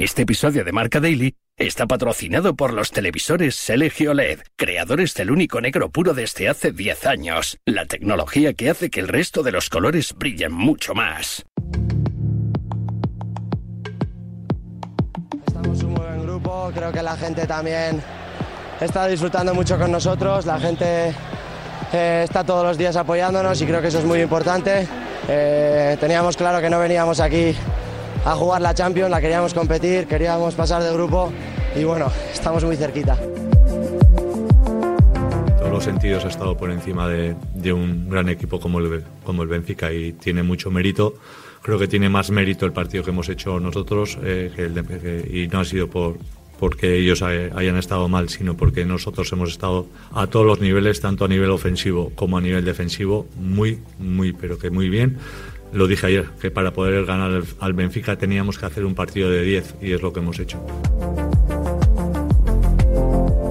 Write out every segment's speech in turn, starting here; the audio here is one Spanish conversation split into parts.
Este episodio de Marca Daily está patrocinado por los televisores Selegio LED, creadores del único negro puro desde hace 10 años, la tecnología que hace que el resto de los colores brillen mucho más. Estamos un buen grupo, creo que la gente también está disfrutando mucho con nosotros, la gente eh, está todos los días apoyándonos y creo que eso es muy importante. Eh, teníamos claro que no veníamos aquí a jugar la Champions, la queríamos competir, queríamos pasar de grupo y bueno, estamos muy cerquita. En todos los sentidos ha estado por encima de, un gran equipo como el, como el Benfica y tiene mucho mérito. Creo que tiene más mérito el partido que hemos hecho nosotros eh, y no ha sido por, porque ellos hayan estado mal, sino porque nosotros hemos estado a todos los niveles, tanto a nivel ofensivo como a nivel defensivo, muy, muy, pero que muy bien. Lo dije ayer, que para poder ganar al Benfica teníamos que hacer un partido de 10 y es lo que hemos hecho.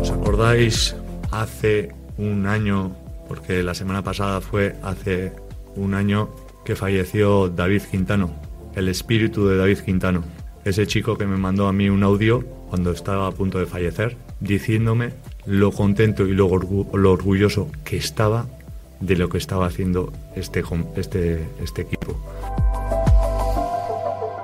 ¿Os acordáis hace un año, porque la semana pasada fue hace un año que falleció David Quintano, el espíritu de David Quintano? Ese chico que me mandó a mí un audio cuando estaba a punto de fallecer, diciéndome lo contento y lo, lo orgulloso que estaba de lo que estaba haciendo este, este, este equipo.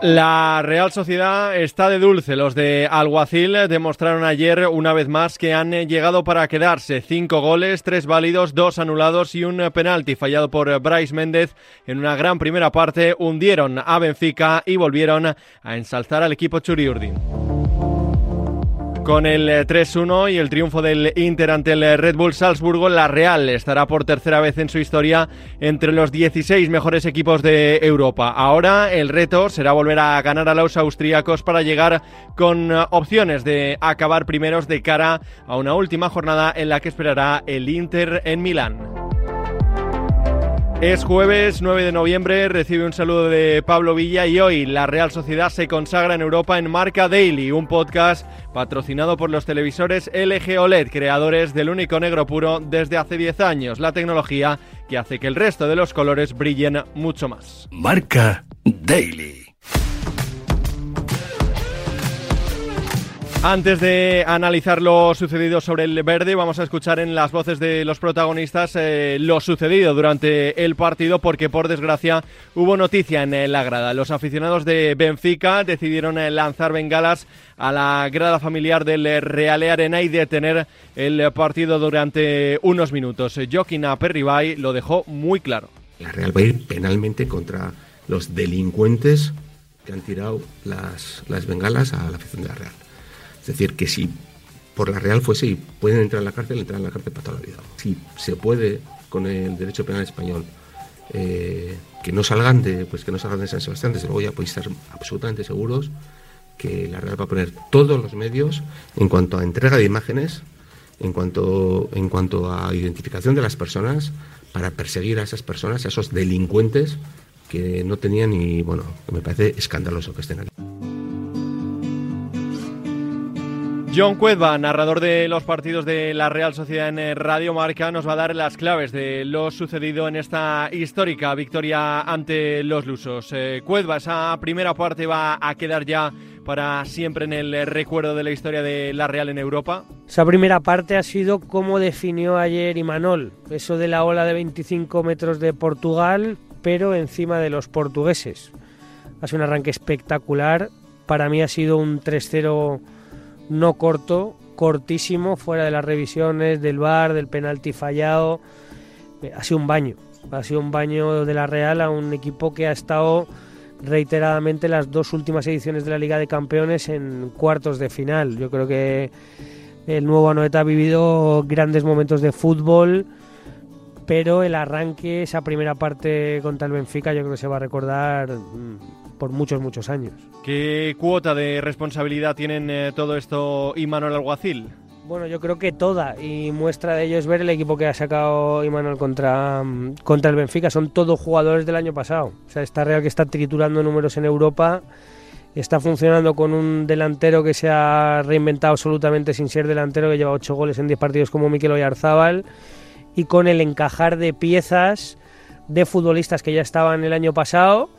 La Real Sociedad está de dulce. Los de Alguacil demostraron ayer una vez más que han llegado para quedarse. Cinco goles, tres válidos, dos anulados y un penalti fallado por Bryce Méndez en una gran primera parte. Hundieron a Benfica y volvieron a ensalzar al equipo Churiurdin. Con el 3-1 eh, y el triunfo del Inter ante el eh, Red Bull Salzburgo, la Real estará por tercera vez en su historia entre los 16 mejores equipos de Europa. Ahora el reto será volver a ganar a los austríacos para llegar con eh, opciones de acabar primeros de cara a una última jornada en la que esperará el Inter en Milán. Es jueves 9 de noviembre, recibe un saludo de Pablo Villa y hoy la Real Sociedad se consagra en Europa en Marca Daily, un podcast patrocinado por los televisores LG OLED, creadores del único negro puro desde hace 10 años, la tecnología que hace que el resto de los colores brillen mucho más. Marca Daily. Antes de analizar lo sucedido sobre el verde, vamos a escuchar en las voces de los protagonistas eh, lo sucedido durante el partido, porque por desgracia hubo noticia en la grada. Los aficionados de Benfica decidieron eh, lanzar bengalas a la grada familiar del Real Arena y detener el partido durante unos minutos. Joaquín Aperribay lo dejó muy claro. La Real va a ir penalmente contra los delincuentes que han tirado las, las bengalas a la afición de la Real. Es decir, que si por la Real fuese y pueden entrar en la cárcel, entrar en la cárcel para toda la vida. Si se puede con el derecho penal español eh, que no salgan de pues que no salgan de San Sebastián, desde luego ya podéis estar absolutamente seguros que la Real va a poner todos los medios en cuanto a entrega de imágenes, en cuanto, en cuanto a identificación de las personas, para perseguir a esas personas, a esos delincuentes que no tenían y bueno, me parece escandaloso que estén aquí. John Cuedva, narrador de los partidos de la Real Sociedad en eh, Radio Marca, nos va a dar las claves de lo sucedido en esta histórica victoria ante los lusos. Eh, esa primera parte va a quedar ya para siempre en el recuerdo de la historia de la Real en Europa. Esa primera parte ha sido como definió ayer Imanol, eso de la ola de 25 metros de Portugal, pero encima de los portugueses. Ha sido un arranque espectacular. Para mí ha sido un 3-0 no corto, cortísimo, fuera de las revisiones, del bar, del penalti fallado. Eh, ha sido un baño, ha sido un baño de la Real a un equipo que ha estado reiteradamente las dos últimas ediciones de la Liga de Campeones en cuartos de final. Yo creo que el nuevo Anoeta ha vivido grandes momentos de fútbol, pero el arranque, esa primera parte contra el Benfica, yo creo que se va a recordar mm, por muchos, muchos años. ¿Qué cuota de responsabilidad tienen eh, todo esto y Manuel Alguacil? Bueno, yo creo que toda, y muestra de ello es ver el equipo que ha sacado Imanol contra, mm, contra el Benfica. Son todos jugadores del año pasado. O sea, está Real que está triturando números en Europa, está funcionando con un delantero que se ha reinventado absolutamente sin ser delantero, que lleva 8 goles en 10 partidos como Mikel Oyarzábal, y con el encajar de piezas de futbolistas que ya estaban el año pasado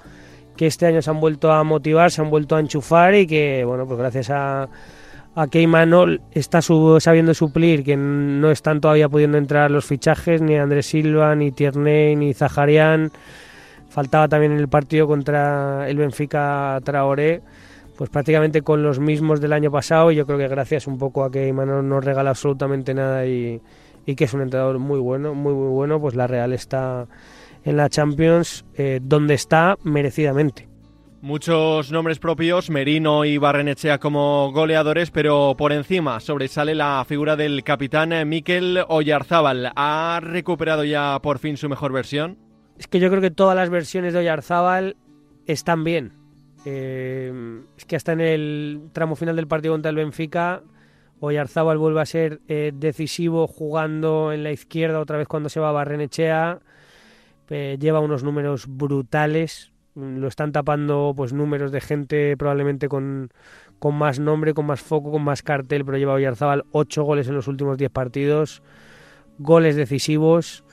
que este año se han vuelto a motivar, se han vuelto a enchufar y que, bueno, pues gracias a, a que Imanol está sabiendo suplir, que no están todavía pudiendo entrar los fichajes, ni Andrés Silva, ni Tierney, ni Zaharian. Faltaba también en el partido contra el Benfica Traoré, pues prácticamente con los mismos del año pasado. Y yo creo que gracias un poco a que Imanol no regala absolutamente nada y, y que es un entrenador muy bueno, muy, muy bueno, pues la Real está en la Champions eh, donde está merecidamente. Muchos nombres propios, Merino y Barrenechea como goleadores, pero por encima sobresale la figura del capitán eh, Mikel Oyarzábal. ¿Ha recuperado ya por fin su mejor versión? Es que yo creo que todas las versiones de Oyarzábal están bien. Eh, es que hasta en el tramo final del partido contra el Benfica, Oyarzábal vuelve a ser decisivo jugando en la izquierda otra vez cuando se va a Barrenechea eh, lleva unos números brutales. Lo están tapando pues números de gente probablemente con, con más nombre, con más foco, con más cartel, pero lleva Oyarzábal 8 goles en los últimos 10 partidos, goles decisivos.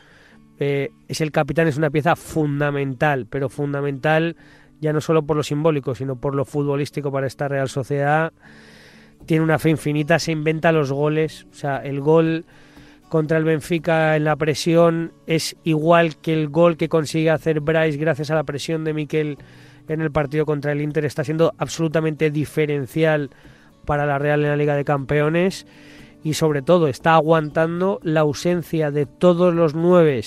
Eh, es el capitán, es una pieza fundamental, pero fundamental ya no solo por lo simbólico, sino por lo futbolístico para esta Real Sociedad. Tiene una fe infinita, se inventa los goles, o sea, el gol contra el Benfica en la presión es igual que el gol que consigue hacer Bryce gracias a la presión de Miquel en el partido contra el Inter. Está siendo absolutamente diferencial para la Real en la Liga de Campeones y sobre todo está aguantando la ausencia de todos los nueve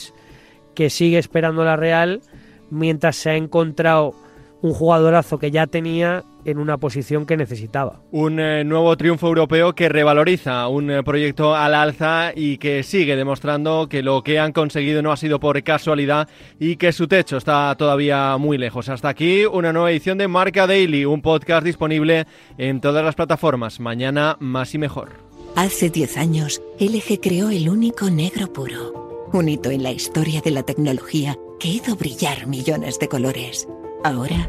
que sigue esperando la Real mientras se ha encontrado un jugadorazo que ya tenía en una posición que necesitaba. Un eh, nuevo triunfo europeo que revaloriza un eh, proyecto al alza y que sigue demostrando que lo que han conseguido no ha sido por casualidad y que su techo está todavía muy lejos. Hasta aquí una nueva edición de Marca Daily, un podcast disponible en todas las plataformas. Mañana más y mejor. Hace 10 años, LG creó el único negro puro, un hito en la historia de la tecnología que hizo brillar millones de colores. Ahora,